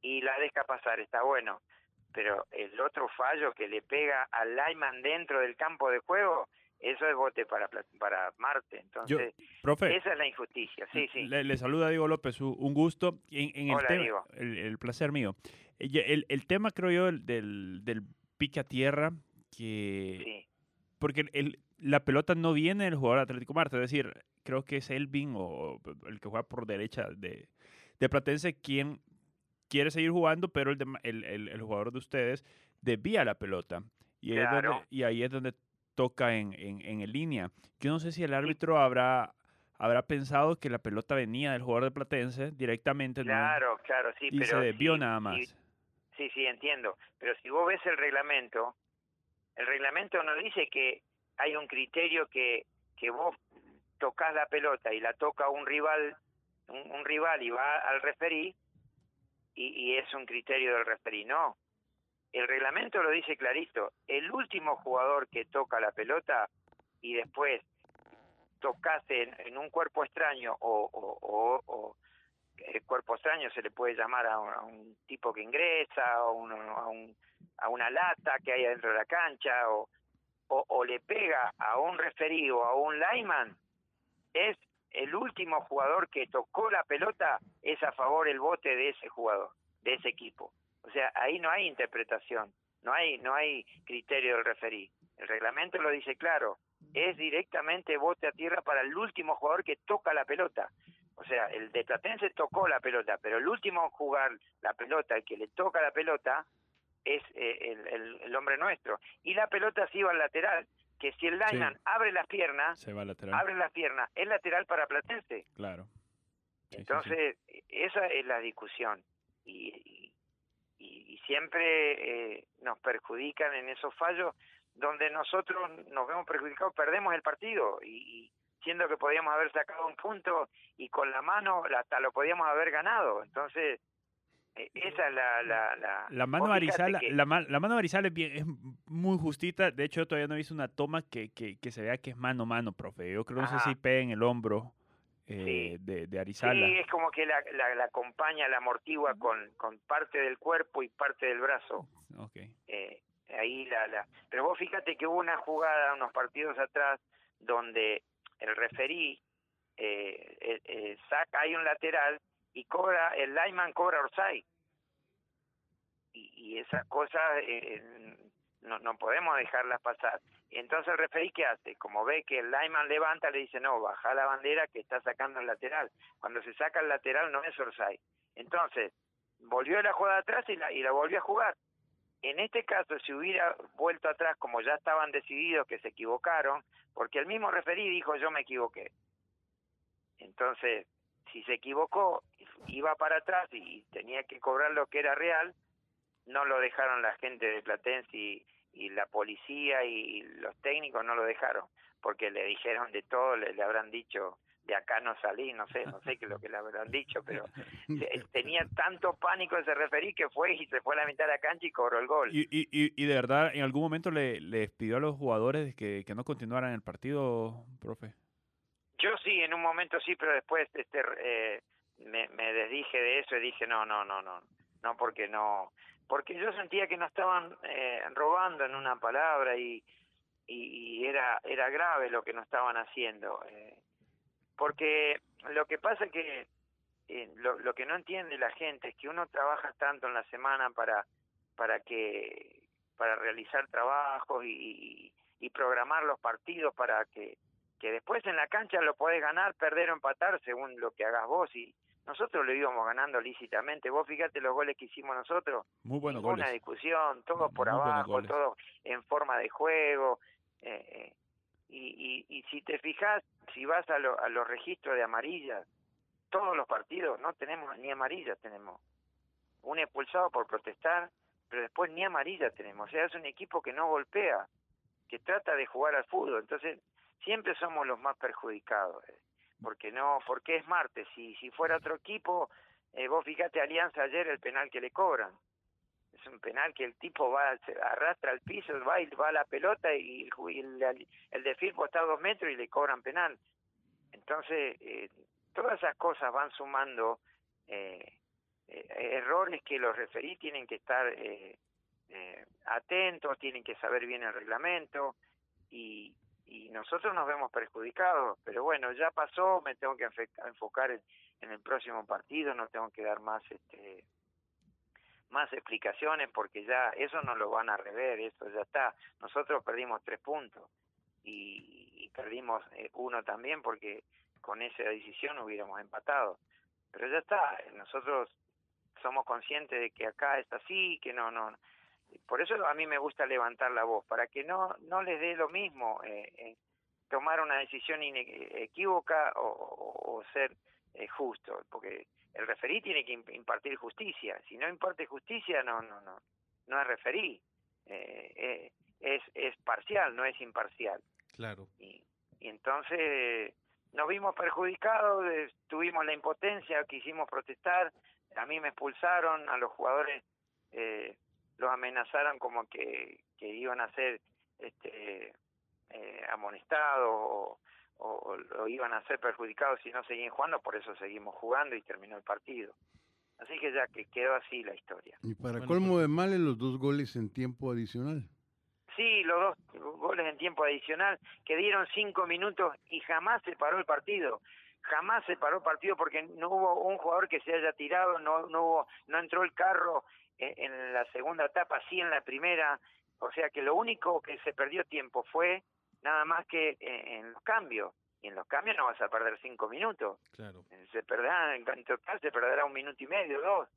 Y la deja pasar, está bueno pero el otro fallo que le pega al Lyman dentro del campo de juego, eso es bote para, para Marte. Entonces, Yo, profe, esa es la injusticia. Sí, sí. Le, le saluda Diego López, un gusto. En, en Hola, el, Diego. el, el, placer mío. El, el, tema, creo yo, del, del pique a tierra, que... Sí. Porque el, la pelota no viene del jugador Atlético Marte, es decir, creo que es Elvin o el que juega por derecha de, de Platense quien quiere seguir jugando, pero el, de, el, el, el, jugador de ustedes desvía la pelota. Y, claro. es donde, y ahí es donde toca en, en, en línea. Yo no sé si el árbitro habrá habrá pensado que la pelota venía del jugador de Platense directamente. Claro, ¿no? claro, sí. Y pero se desvió sí, nada más. Sí, sí, sí, entiendo. Pero si vos ves el reglamento, el reglamento no dice que hay un criterio que, que vos tocas la pelota y la toca un rival, un, un rival y va al referí, y, es un criterio del referí. No, el reglamento lo dice clarito. El último jugador que toca la pelota y después tocase en, un cuerpo extraño o, el cuerpo extraño se le puede llamar a un, tipo que ingresa o a, un, a, una lata que hay dentro de la cancha o, o, le pega a un referí o a un lineman es el último jugador que tocó la pelota es a favor el bote de ese jugador, de ese equipo. O sea, ahí no hay interpretación, no hay no hay criterio del referí. El reglamento lo dice claro, es directamente bote a tierra para el último jugador que toca la pelota. O sea, el de Platense tocó la pelota, pero el último en jugar la pelota, el que le toca la pelota, es eh, el, el, el, hombre nuestro. Y la pelota se iba al lateral que si el sí. abre las piernas, abre las piernas, es lateral para Platense. Claro. Sí, Entonces, sí, esa es la discusión. Y, y, y siempre eh, nos perjudican en esos fallos donde nosotros nos vemos perjudicados, perdemos el partido y, y siendo que podíamos haber sacado un punto y con la mano hasta lo podíamos haber ganado. Entonces, esa es la la, la, la mano Arizala que... la, la, mano Arizala es, bien, es, muy justita. De hecho todavía no he visto una toma que, que, que se vea que es mano a mano profe. Yo creo no sé si pega en el hombro eh, sí. de, de, Arizala. sí es como que la, la, la acompaña la amortigua con, con parte del cuerpo y parte del brazo. Okay. eh, ahí la, la... Pero vos fíjate que hubo una jugada unos partidos atrás donde el referí eh, eh, eh, saca, hay un lateral y cobra, el lineman cobra Orsay. Y, y esas cosas eh, no, no podemos dejarlas pasar. Y entonces el referí, ¿qué hace? Como ve que el lineman levanta, le dice, no, baja la bandera que está sacando el lateral. Cuando se saca el lateral no es Orsay. Entonces, volvió la jugada atrás y la, y la volvió a jugar. En este caso, si hubiera vuelto atrás, como ya estaban decididos que se equivocaron, porque el mismo referí dijo yo me equivoqué. Entonces, si se equivocó, iba para atrás y tenía que cobrar lo que era real, no lo dejaron la gente de Platense y, y la policía y los técnicos no lo dejaron, porque le dijeron de todo, le, le habrán dicho de acá no salí, no sé, no sé qué es lo que le habrán dicho, pero te- tenía tanto pánico ese referí que fue y se fue a la mitad de la cancha y cobró el gol. Y, y, y, y de verdad, ¿en algún momento le, les pidió a los jugadores que, que no continuaran el partido, profe? Yo sí, en un momento sí, pero después este eh, me, me desdije de eso y dije no, no, no, no, no porque no, porque yo sentía que no estaban eh, robando en una palabra y, y, era era grave lo que no estaban haciendo, eh, porque lo que pasa es que eh, lo, lo que no entiende la gente es que uno trabaja tanto en la semana para para que para realizar trabajos y, y programar los partidos para que que después en la cancha lo podés ganar, perder o empatar según lo que hagas vos y nosotros lo íbamos ganando lícitamente. Vos fíjate los goles que hicimos nosotros, Muy buenos ninguna goles. discusión, todo por Muy abajo, goles. todo en forma de juego. eh, eh, y, y, y si te fijas, si vas a, lo- a los registros de amarillas, todos los partidos no tenemos ni amarillas, tenemos un expulsado por protestar, pero después ni amarilla tenemos. O sea, es un equipo que no golpea, que trata de jugar al fútbol. Entonces, siempre somos los más perjudicados. Porque no, porque es martes. Si, si fuera otro equipo, eh, vos fíjate Alianza ayer el penal que le cobran. Es un penal que el tipo va, se arrastra al piso, va y va a la pelota y el, el, está a dos metros y le cobran penal. Entonces, eh, todas esas cosas van sumando eh, eh, errores que los referí tienen que estar eh, atentos, tienen que saber bien el reglamento y, y nosotros nos vemos perjudicados. Pero bueno, ya pasó, me tengo que enfocar en, en el próximo partido, no tengo que dar más este más explicaciones porque ya eso no lo van a rever, eso ya está. Nosotros perdimos tres puntos y, y perdimos eh, uno también porque con esa decisión hubiéramos empatado. Pero ya está, nosotros somos conscientes de que acá es así, que no, no. Por eso a mí me gusta levantar la voz, para que no, no les dé lo mismo eh, eh, tomar una decisión equívoca o, o- o ser eh, justo, porque el referí tiene que imp- impartir justicia. Si no imparte justicia, no, no, no, no es referí. Eh, eh, es, es parcial, no es imparcial. Claro. Y, y entonces nos vimos perjudicados, tuvimos la impotencia, quisimos protestar, a mí me expulsaron, a los jugadores eh, los amenazaron como que, que iban a ser este, eh, amonestados o, o- o iban a ser perjudicados si no seguían jugando, por eso seguimos jugando y terminó el partido. Así que ya que quedó así la historia. Y para Bueno, colmo de males, los dos goles en tiempo adicional. Sí, los dos goles en tiempo adicional que dieron cinco minutos y jamás se paró el partido. Jamás se paró partido porque no hubo un jugador que se haya tirado, no, no hubo, no entró el carro en, en la segunda etapa, sí en la primera. O sea que lo único que se perdió tiempo fue nada más que en, en los cambios. Y en los cambios no vas a perder cinco minutos. Claro. Se perderá, en total se perderá un minuto y medio, dos.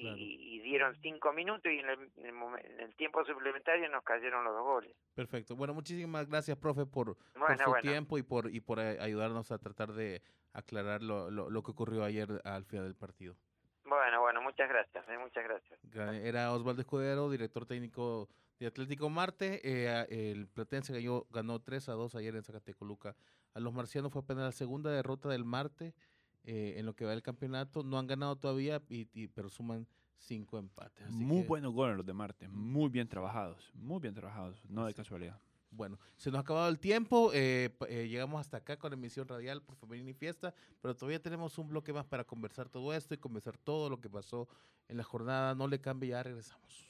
Y, Claro. y dieron cinco minutos y en el, en el momen- en el tiempo suplementario nos cayeron los dos goles. Perfecto. Bueno, muchísimas gracias, profe, por, su bueno. tiempo y por, y por eh, ayudarnos a tratar de aclarar lo, lo, lo que ocurrió ayer al final del partido. Bueno, bueno, muchas gracias, eh, muchas gracias. Era Osvaldo Escudero, director técnico de Atlético Marte. Eh, el Platense ganó, ganó 3 a 2 ayer en Zacatecoluca. A los marcianos fue apenas la segunda derrota del Marte eh, en lo que va del campeonato. No han ganado todavía, y, y- pero suman cinco empates. Así Muy que, buenos goles los de Marte, muy bien trabajados, muy bien trabajados, no de casualidad. Bueno, se nos ha acabado el tiempo. eh, eh, llegamos hasta acá con la emisión radial por Femenina y Fiesta, pero todavía tenemos un bloque más para conversar todo esto y conversar todo lo que pasó en la jornada. No le cambie, ya regresamos.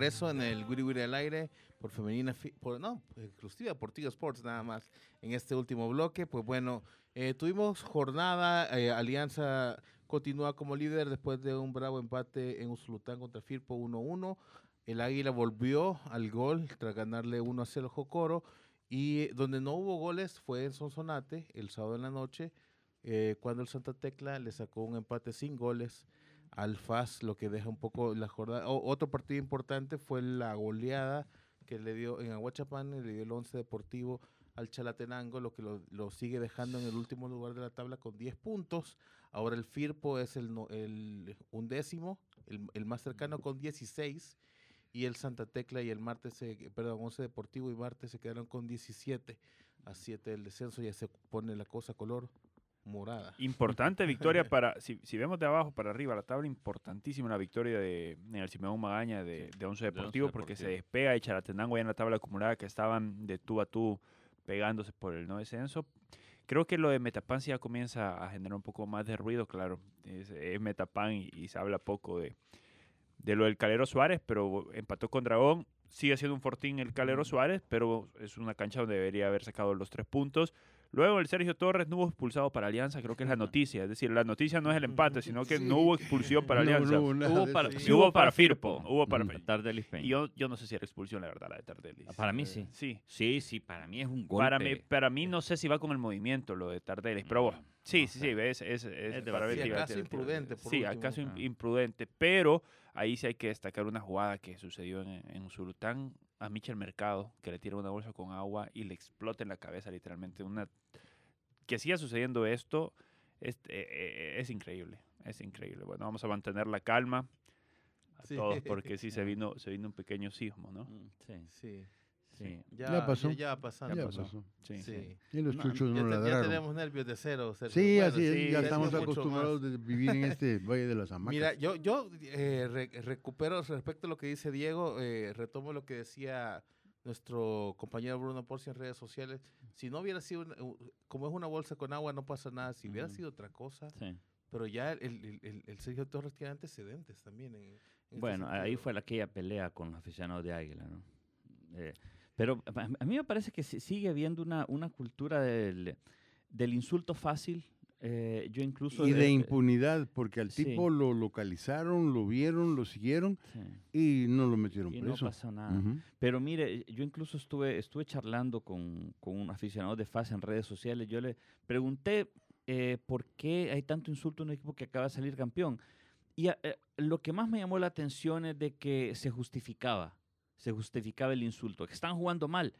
Regreso en el Wiri Wiri al aire por femenina, por, no, exclusiva por Tigo Sports nada más en este último bloque. Pues bueno, eh, tuvimos jornada, eh, Alianza continúa como líder después de un bravo empate en Usulután contra Firpo 1-1. El Águila volvió al gol tras ganarle 1-0 a Jocoro y donde no hubo goles fue en Sonsonate el sábado en la noche eh, cuando el Santa Tecla le sacó un empate sin goles al FAS, lo que deja un poco la jornada. Otro partido importante fue la goleada que le dio en Aguachapán, le dio el 11 Deportivo al Chalatenango, lo que lo, sigue dejando en el último lugar de la tabla con 10 puntos. Ahora el Firpo es el, el undécimo, el, el más cercano con 16. Y el Santa Tecla y el martes, se- perdón, 11 Deportivo y martes se quedaron con 17 a 7 del descenso. Ya se pone la cosa color morada. Importante victoria para, si, si vemos de abajo para arriba la tabla, importantísima la victoria de en el Simeón Magaña de, de Once Deportivo, porque se despega y Chalatenango ya en la tabla acumulada que estaban de tú a tú pegándose por el no descenso. Creo que lo de Metapan sí ya comienza a generar un poco más de ruido, claro. Es, es Metapan y, y se habla poco de, de lo del Calero Suárez, pero empató con Dragón. Sigue siendo un fortín el Calero Suárez, pero es una cancha donde debería haber sacado los tres puntos. Luego el Sergio Torres no hubo expulsado para Alianza, creo que es la noticia. Es decir, la noticia no es el empate, sino que no hubo expulsión para No, Alianza. no hubo para-. Sí hubo para Firpo, hubo para Mm. Y yo, yo no sé si era expulsión, la verdad, la de Tardelli. Ah, Para mí sí. Sí. Sí, sí, para mí es un golpe. Para mí, para mí no sé si va con el movimiento lo de Tardelli, pero bueno, sí, sí, sí, ves, es, es, Es para ver si acaso imprudente, por Sí, último. acaso Ah. imprudente, pero ahí sí hay que destacar una jugada que sucedió en, en Usulután a Michel Mercado, que le tira una bolsa con agua y le explota en la cabeza literalmente. Una que siga sucediendo esto es, eh, eh, es increíble, es increíble. Bueno, vamos a mantener la calma a Sí. todos porque sí se vino, se vino un pequeño sismo, ¿no? Mm, Sí, Sí. Sí. Ya, Ya pasó. Ya, ya pasando. Ya pasó. pasó. Sí. Sí. Y los No, chuchos Ya, no te- ya ladraron. tenemos nervios de cero. Sergio. Sí, Bueno, así sí, ya estamos acostumbrados más. de vivir en este Valle de las Hamacas. Mira, yo, yo eh, re- recupero respecto a lo que dice Diego, eh, retomo lo que decía nuestro compañero Bruno Porci en redes sociales. Si no hubiera sido, una- como es una bolsa con agua, no pasa nada. Si hubiera sido otra cosa, sí. pero ya el, el- el- el Sergio Torres tiene antecedentes también. En, en este Bueno, ahí fue la, aquella pelea con los aficionados de Águila, ¿no? Eh, pero a, a mí me parece que si- sigue habiendo una, una cultura del, del insulto fácil. Eh, yo incluso... y de eh, impunidad, porque al sí. tipo lo localizaron, lo vieron, lo siguieron sí, y no lo metieron y no preso. pasó nada. Ujú. Pero mire, yo incluso estuve, estuve charlando con, con un aficionado de FAS en redes sociales. Yo le pregunté eh, por qué hay tanto insulto en un equipo que acaba de salir campeón. Y a- eh, lo que más me llamó la atención es de que se justificaba, se justificaba el insulto, están jugando mal.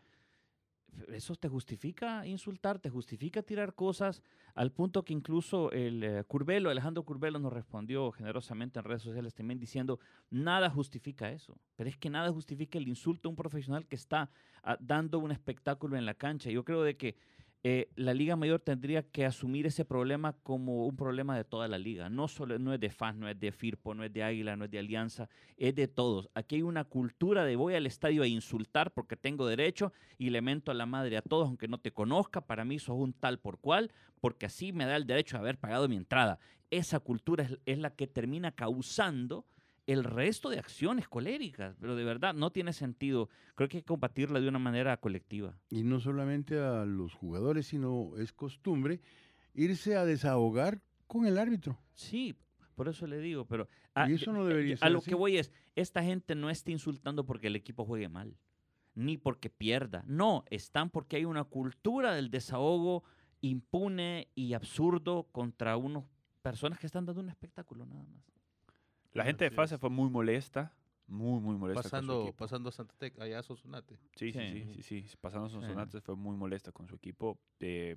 Eso te justifica insultar, te justifica tirar cosas, al punto que incluso el eh, Curbelo, Alejandro Curbelo nos respondió generosamente en redes sociales también diciendo, nada justifica eso, pero es que nada justifica el insulto a un profesional que está ah, dando un espectáculo en la cancha. Yo creo de que eh, la Liga Mayor tendría que asumir ese problema como un problema de toda la liga. No, solo, no es de FAS, no es de FIRPO, no es de Águila, no es de Alianza, es de todos. Aquí hay una cultura de voy al estadio a insultar porque tengo derecho y le mento a la madre a todos, aunque no te conozca, para mí sos un tal por cual, porque así me da el derecho de haber pagado mi entrada. Esa cultura es, es la que termina causando el resto de acciones coléricas, pero de verdad no tiene sentido. Creo que hay que combatirla de una manera colectiva. Y no solamente a los jugadores, sino es costumbre irse a desahogar con el árbitro. Sí, por eso le digo, pero a, Y eso no de- debería a ser lo así. que voy es, esta gente no está insultando porque el equipo juegue mal, ni porque pierda. No, están porque hay una cultura del desahogo impune y absurdo contra unas personas que están dando un espectáculo nada más. La gente de fase es. fue muy molesta, muy, muy molesta. con su pasando, pasando a Santa Tecla, allá a Sonsonate. Sí, sí, Sí. sí, sí, sí. Pasando sus Sí. sonates fue muy molesta con su equipo. Eh,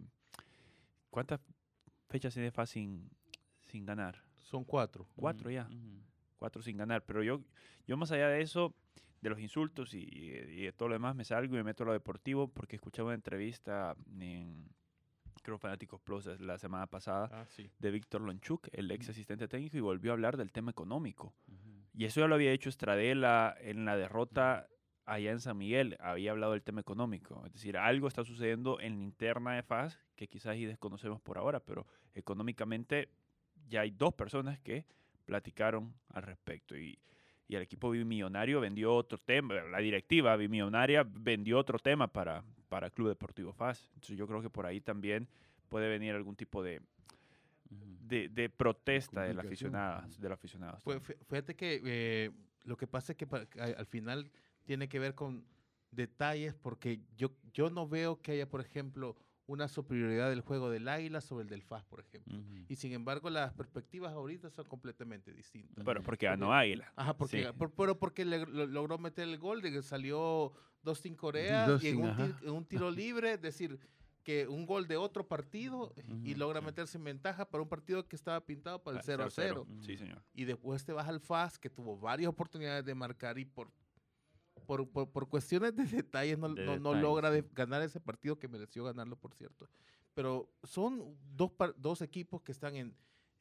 ¿Cuántas fechas tiene FAS sin, sin ganar? Son cuatro. Cuatro ya. Cuatro sin ganar. Pero yo, yo más allá de eso, de los insultos y, y- y de todo lo demás, me salgo y me meto a lo deportivo porque escuché una entrevista en, creo, Fanáticos Plus la semana pasada Ah, sí. de Víctor Lonchuk, el ex asistente técnico, y volvió a hablar del tema económico. Ujú. Y eso ya lo había hecho Estradela en la derrota allá en San Miguel. Había hablado del tema económico. Es decir, algo está sucediendo en la interna de FAS que quizás y desconocemos por ahora, pero económicamente ya hay dos personas que platicaron al respecto. Y, y el equipo bimillonario vendió otro tema, la directiva bimillonaria vendió otro tema para, para Club Deportivo FAS. Entonces yo creo que por ahí también puede venir algún tipo de, de, de protesta de la comunicación. aficionada, de los aficionados. Fue- fí- Fíjate que eh, lo que pasa es que al final tiene que ver con detalles porque yo, yo no veo que haya, por ejemplo, una superioridad del juego del Águila sobre el del FAS, por ejemplo. Ujú. Y sin embargo, las perspectivas ahorita son completamente distintas. Pero porque ganó Águila. Ajá, porque, Sí. por- pero porque le- lo- logró meter el gol de que salió Dustin Corea y en un, ajá. tir- en un tiro libre, es decir, que un gol de otro partido y Ujú, logra sí. meterse en ventaja para un partido que estaba pintado para el Ah, 0 a 0. Sí, señor. Y después te vas al FAS, que tuvo varias oportunidades de marcar y por, por, por, por cuestiones de detalles no, De no- no detalles, logra de- ganar ese partido que mereció ganarlo, por cierto. Pero son dos, par- dos equipos que están en,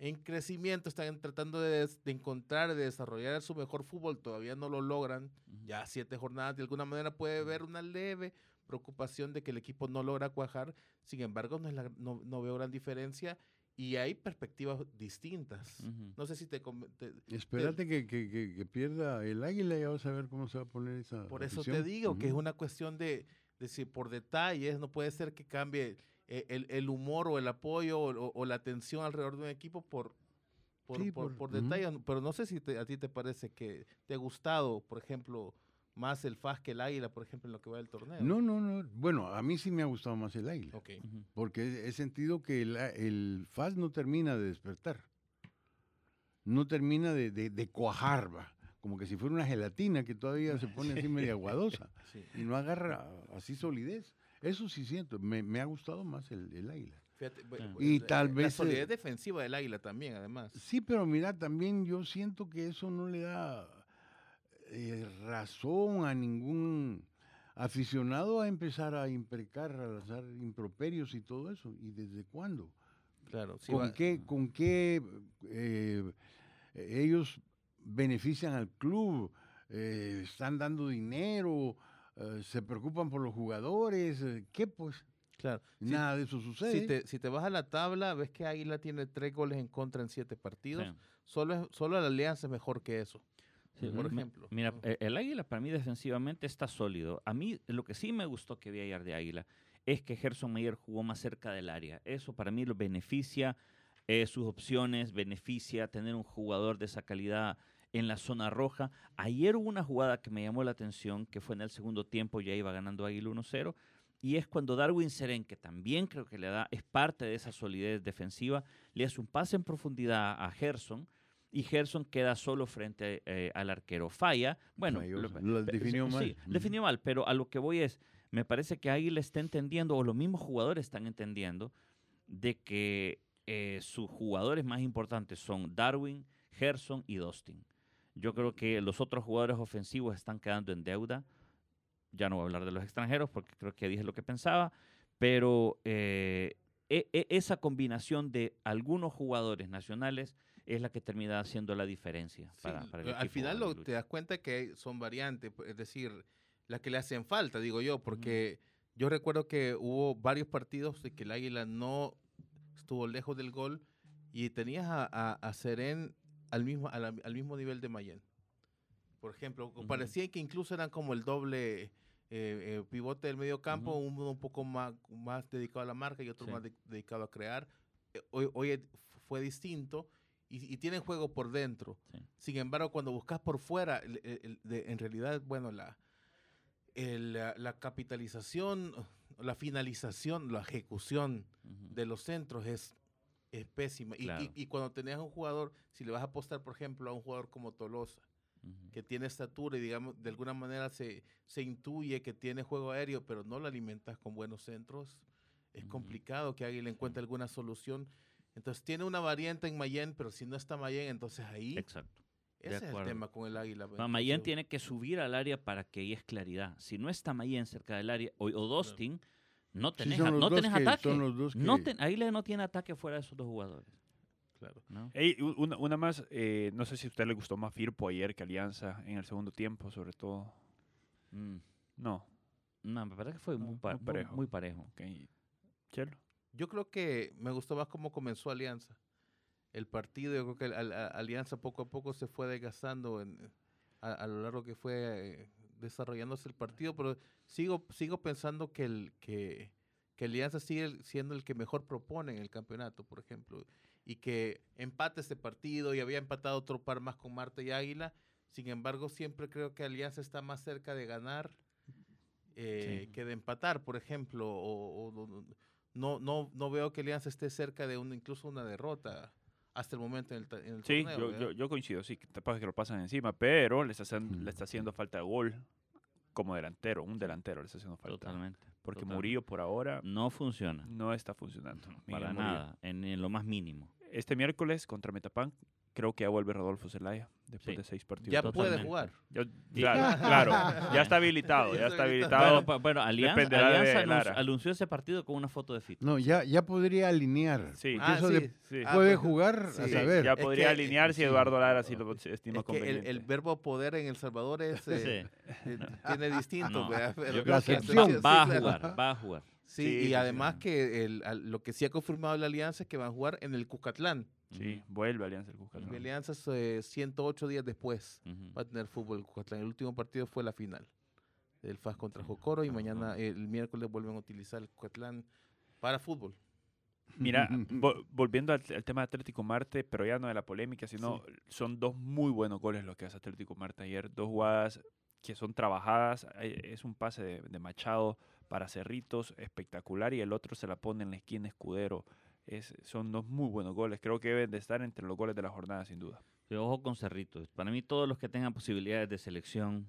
en crecimiento, están tratando de, de encontrar, de desarrollar su mejor fútbol, todavía no lo logran. Ujú. Ya siete jornadas, de alguna manera puede haber una leve preocupación de que el equipo no logra cuajar, sin embargo no, es la- no, no veo gran diferencia y hay perspectivas distintas. Ujú. No sé si te, te- Espérate que, que- que- que pierda el águila y vamos a ver cómo se va a poner esa Por eso te afición. digo que es una cuestión de, de si por detalles no puede ser que cambie el, el humor o el apoyo o, o- o la atención alrededor de un equipo por, por, Sí, por, por- por ujú. detalles. Pero no sé si te- a ti te parece que te ha gustado, por ejemplo, más el FAS que el Águila, por ejemplo, en lo que va del torneo. No, no, no. Bueno, a mí sí me ha gustado más el águila. Porque he sentido que el, el FAS no termina de despertar. No termina de, de- de cuajar, va. Como que si fuera una gelatina que todavía se pone así media aguadosa. Sí. Y no agarra así solidez. Eso sí siento. Me, me ha gustado más el, el águila. Fíjate, Y la- tal La vez, eh, solidez defensiva del Águila también, además. Sí, pero mira, también yo siento que eso no le da eh, razón a ningún aficionado a empezar a imprecar, a lanzar improperios y todo eso. ¿Y desde cuándo? Claro. sí ¿Con va- qué, con qué eh, ellos benefician al club? Eh, ¿Están dando dinero? Eh, ¿Se preocupan por los jugadores? Eh, ¿Qué pues? Claro. Si- Nada de eso sucede. Si te, si te vas a la tabla, ves que Águila tiene tres goles en contra en siete partidos. Sí. Solo, solo la Alianza es mejor que eso. Sí, por ejemplo. Mira, eh, el Águila para mí defensivamente está sólido. A mí lo que sí me gustó que vi ayer de Águila es que Gerson Mayer jugó más cerca del área. Eso para mí lo beneficia eh, sus opciones, beneficia tener un jugador de esa calidad en la zona roja. Ayer hubo una jugada que me llamó la atención, que fue en el segundo tiempo, ya iba ganando Águila 1-0, y es cuando Darwin Seren, que también creo que le da, es parte de esa solidez defensiva, le hace un pase en profundidad a Gerson, y Gerson queda solo frente eh, al arquero. Falla, bueno, lo- definió sí, mal. Sí, Ujú. definió mal, pero a lo que voy es, me parece que Águila está entendiendo, o los mismos jugadores están entendiendo, de que eh, sus jugadores más importantes son Darwin, Gerson y Dustin. Yo creo que los otros jugadores ofensivos están quedando en deuda. Ya no voy a hablar de los extranjeros porque creo que dije lo que pensaba, pero eh, e- e- esa combinación de algunos jugadores nacionales es la que termina haciendo la diferencia. Sí, para, para el al final lo, te das cuenta que son variantes, pues, es decir, las que le hacen falta, digo yo, porque yo recuerdo que hubo varios partidos de que el Águila no estuvo lejos del gol y tenías a, a, a Serén al mismo, a la- al mismo nivel de Mayen. Por ejemplo, Ujú. parecía que incluso eran como el doble eh, eh, pivote del medio campo, Ujú. uno un poco más, más dedicado a la marca y otro Sí. más de- dedicado a crear. Eh, Hoy, hoy es- fue distinto y, y tienen juego por dentro. Sí. Sin embargo, cuando buscas por fuera, el- el- de- en realidad, bueno, la, el, la, la capitalización, la finalización, la ejecución Ujú. de los centros es, es pésima. Y- Y, cuando tenés un jugador, si le vas a apostar, por ejemplo, a un jugador como Tolosa, que tiene estatura y digamos, de alguna manera se, se intuye que tiene juego aéreo, pero no lo alimentas con buenos centros, es complicado que alguien le encuentre alguna solución. Entonces tiene una variante en Mayen, pero si no está Mayen, entonces ahí Exacto. ese es el tema con el águila. Ma- Mayen Entonces, tiene que subir al área para que haya claridad. Si no está Mayen cerca del área o, o Dostin, no Sí, tenés, no tenés que- ataque. son los dos No ten- no tiene ataque fuera de esos dos jugadores. Claro. ¿no? Una, una más, eh, no sé si a usted le gustó más Firpo ayer que Alianza en el segundo tiempo, sobre todo. Mm, No, No, me parece que fue No, muy, pa- muy muy- parejo. muy parejo. ok. Chelo. Yo creo que me gustó más cómo comenzó Alianza. El partido, yo creo que al- a- Alianza poco a poco se fue desgastando en, a, a lo largo que fue eh, desarrollándose el partido, pero sigo, sigo pensando que, el, que, que Alianza sigue siendo el que mejor propone en el campeonato, por ejemplo, y que empate este partido y había empatado otro par más con Marte y Águila. Sin embargo, siempre creo que Alianza está más cerca de ganar eh, Sí. que de empatar, por ejemplo, o, o- o- no, no, no veo que Alianza esté cerca de un, incluso una derrota hasta el momento en el, en el Sí, torneo. yo, yo, yo coincido, sí, capaz que lo pasan encima, pero le está, haciendo, Mm. le está haciendo falta de gol como delantero, un delantero le está haciendo falta. Totalmente. Porque totalmente. Murillo por ahora No funciona. no está funcionando. Miguel Para Murillo. nada. En, en lo más mínimo. Este miércoles contra Metapan, creo que ya vuelve Rodolfo Zelaya después Sí. de seis partidos. ya totalmente. puede jugar. Claro, claro, ya está habilitado, Ya está habilitado. Bueno, bueno, Alianza, Alianza anunció, ese partido con una foto de Fito. No, ya, ya podría alinear. Sí. Ah, eso sí. de- Sí. Ah, puede pues, jugar a sí. saber. ya Es podría que- alinear si sí. Eduardo Lara sí lo estima Es que el, conveniente. el verbo poder en El Salvador es, eh, eh, tiene distinto. No, va, va a jugar, va a jugar. Sí, Sí, y además que el, lo que sí ha confirmado la alianza es que van a jugar en el Cucatlán. Sí, vuelve Alianza el Cuscatlán. La alianza es eh, 108 días después. Va a tener fútbol el Cucatlán. El último partido fue la final del FAS contra Jocoro y mañana, el miércoles, vuelven a utilizar el Cucatlán para fútbol. Mira, vo- volviendo al, al tema de Atlético Marte, pero ya no de la polémica, sino son dos muy buenos goles los que hace Atlético Marte ayer. Dos jugadas que son trabajadas. eh, Es un pase de, de Machado para Cerritos, espectacular, y el otro se la pone en la esquina Escudero. Es, son dos muy buenos goles. Creo que deben de estar entre los goles de la jornada, sin duda. Sí, ojo con Cerritos. Para mí, todos los que tengan posibilidades de selección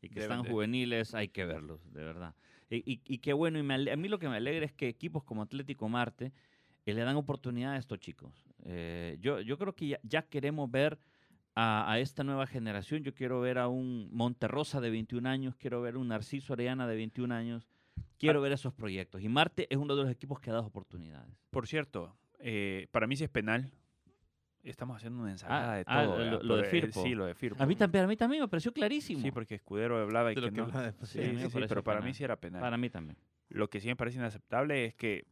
y que Deben están de. juveniles, hay que verlos, de verdad. Y, y- y qué bueno, y me ale- a mí lo que me alegra es que equipos como Atlético Marte eh, le dan oportunidad a estos chicos. Eh, yo, yo creo que ya, ya queremos ver a, a esta nueva generación. Yo quiero ver a un Monterrosa de 21 años, quiero ver a un Narciso Arellana de 21 años. Quiero ver esos proyectos. Y Marte es uno de los equipos que ha dado oportunidades. Por cierto, eh, para mí si es penal. Estamos haciendo una ensalada Ah, de ah, todo. lo- de eh, Firpo. Sí, lo de Firpo. A mí, también, a mí también me pareció clarísimo. Sí, porque Escudero hablaba y De lo que que no. hablaba después. Sí, Sí, sí, sí, pero para mí sí era penal. Para mí también. Lo que sí me parece inaceptable es que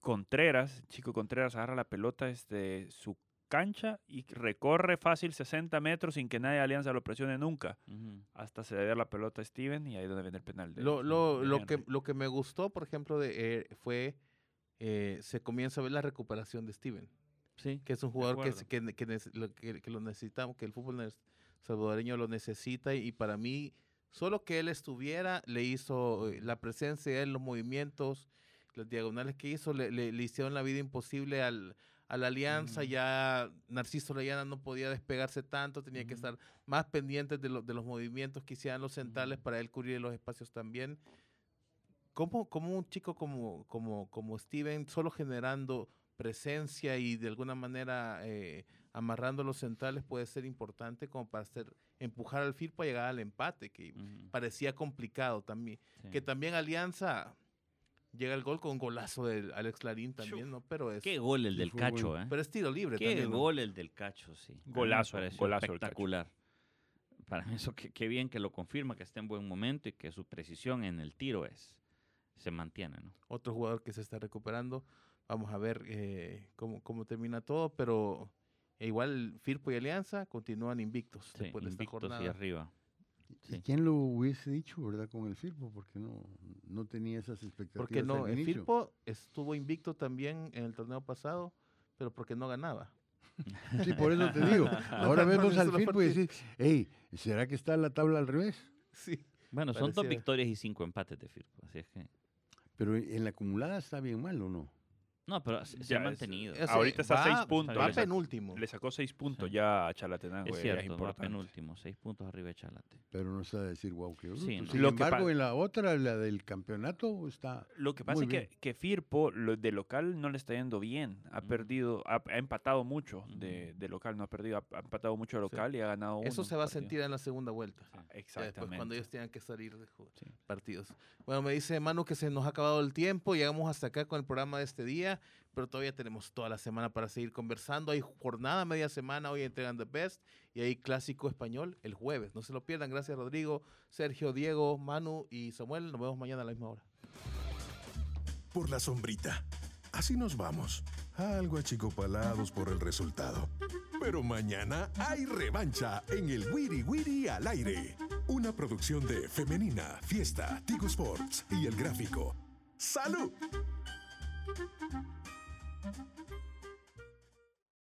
Contreras, Chico Contreras, agarra la pelota desde su cancha y recorre fácil 60 metros sin que nadie de Alianza lo presione nunca. Ujú. Hasta se le da la pelota a Steven y ahí es donde viene el penal. de- Lo, lo, de lo, que, lo que me gustó, por ejemplo, de, eh, fue eh, se comienza a ver la recuperación de Steven, Sí. que es un jugador que, que, que que- lo necesitamos, que el fútbol salvadoreño lo necesita y, para mí, solo que él estuviera, le hizo eh, la presencia de él, los movimientos, las diagonales que hizo, le, le- le hicieron la vida imposible al, a la alianza, Mm. ya Narciso Rayana no podía despegarse tanto, tenía que estar más pendientes de, lo- de los movimientos que hicieran los centrales para él cubrir los espacios también. ¿Cómo, cómo un chico como, como, como Steven, solo generando presencia y de alguna manera eh, amarrando los centrales puede ser importante como para hacer, empujar al FIR para llegar al empate, que parecía complicado también. Sí. Que también Alianza llega el gol con un golazo de Alex Larín también, ¿no? Pero es, Qué gol el del Cacho. ¿eh? pero es tiro libre Qué también. ¿no? gol el del Cacho, sí. Golazo, espectacular. Para mí eso, qué, qué bien que lo confirma, que está en buen momento y que su precisión en el tiro es se mantiene, ¿no? Otro jugador que se está recuperando. Vamos a ver eh, cómo, cómo termina todo, pero igual Firpo y Alianza continúan invictos Sí, después de esta invictos y jornada. ¿Y quién lo hubiese dicho, verdad, con el Firpo? Porque no, no tenía esas expectativas. Porque no, el inicio. Firpo estuvo invicto también en el torneo pasado, pero porque no ganaba. Sí, por eso te digo. Ahora vemos al Firpo y decís, hey, ¿será que está la tabla al revés? Sí. Bueno, son dos victorias y cinco empates de Firpo, así es que... Pero en la acumulada está bien mal, ¿o no? No, pero se, se Ya ha mantenido. Ese Ahorita está a seis va- puntos. Va Le sacó- penúltimo. Le sacó seis puntos Sí. ya a Chalatenango. es cierto, va importante. penúltimo, seis puntos arriba de Chalate. Pero no está a decir, wow, qué bruto. Sí, no. Sin Lo que embargo, pa- en la otra, la del campeonato, está... Lo que pasa Muy es que, bien. que Firpo lo- de local no le está yendo bien. Ha perdido, ha, ha empatado mucho de, de local, no ha perdido, ha, ha empatado mucho de local y ha ganado Eso uno se va a sentir en la segunda vuelta. Ah, después, Exactamente. cuando ellos tengan que salir de partidos. Bueno, me dice Manu que se nos ha acabado el tiempo. Llegamos hasta acá con el programa de este día, pero todavía tenemos toda la semana para seguir conversando. Hay jornada media semana, hoy entregan The Best y hay clásico español el jueves. No se lo pierdan. Gracias, Rodrigo, Sergio, Diego, Manu y Samuel. Nos vemos mañana a la misma hora. por la sombrita. Así nos vamos, algo achicopalados por el resultado. Pero mañana hay revancha en el Wiri Wiri al aire. Una producción de Femenina, Fiesta, Tigo Sports y El Gráfico. ¡Salud! Mm-hmm.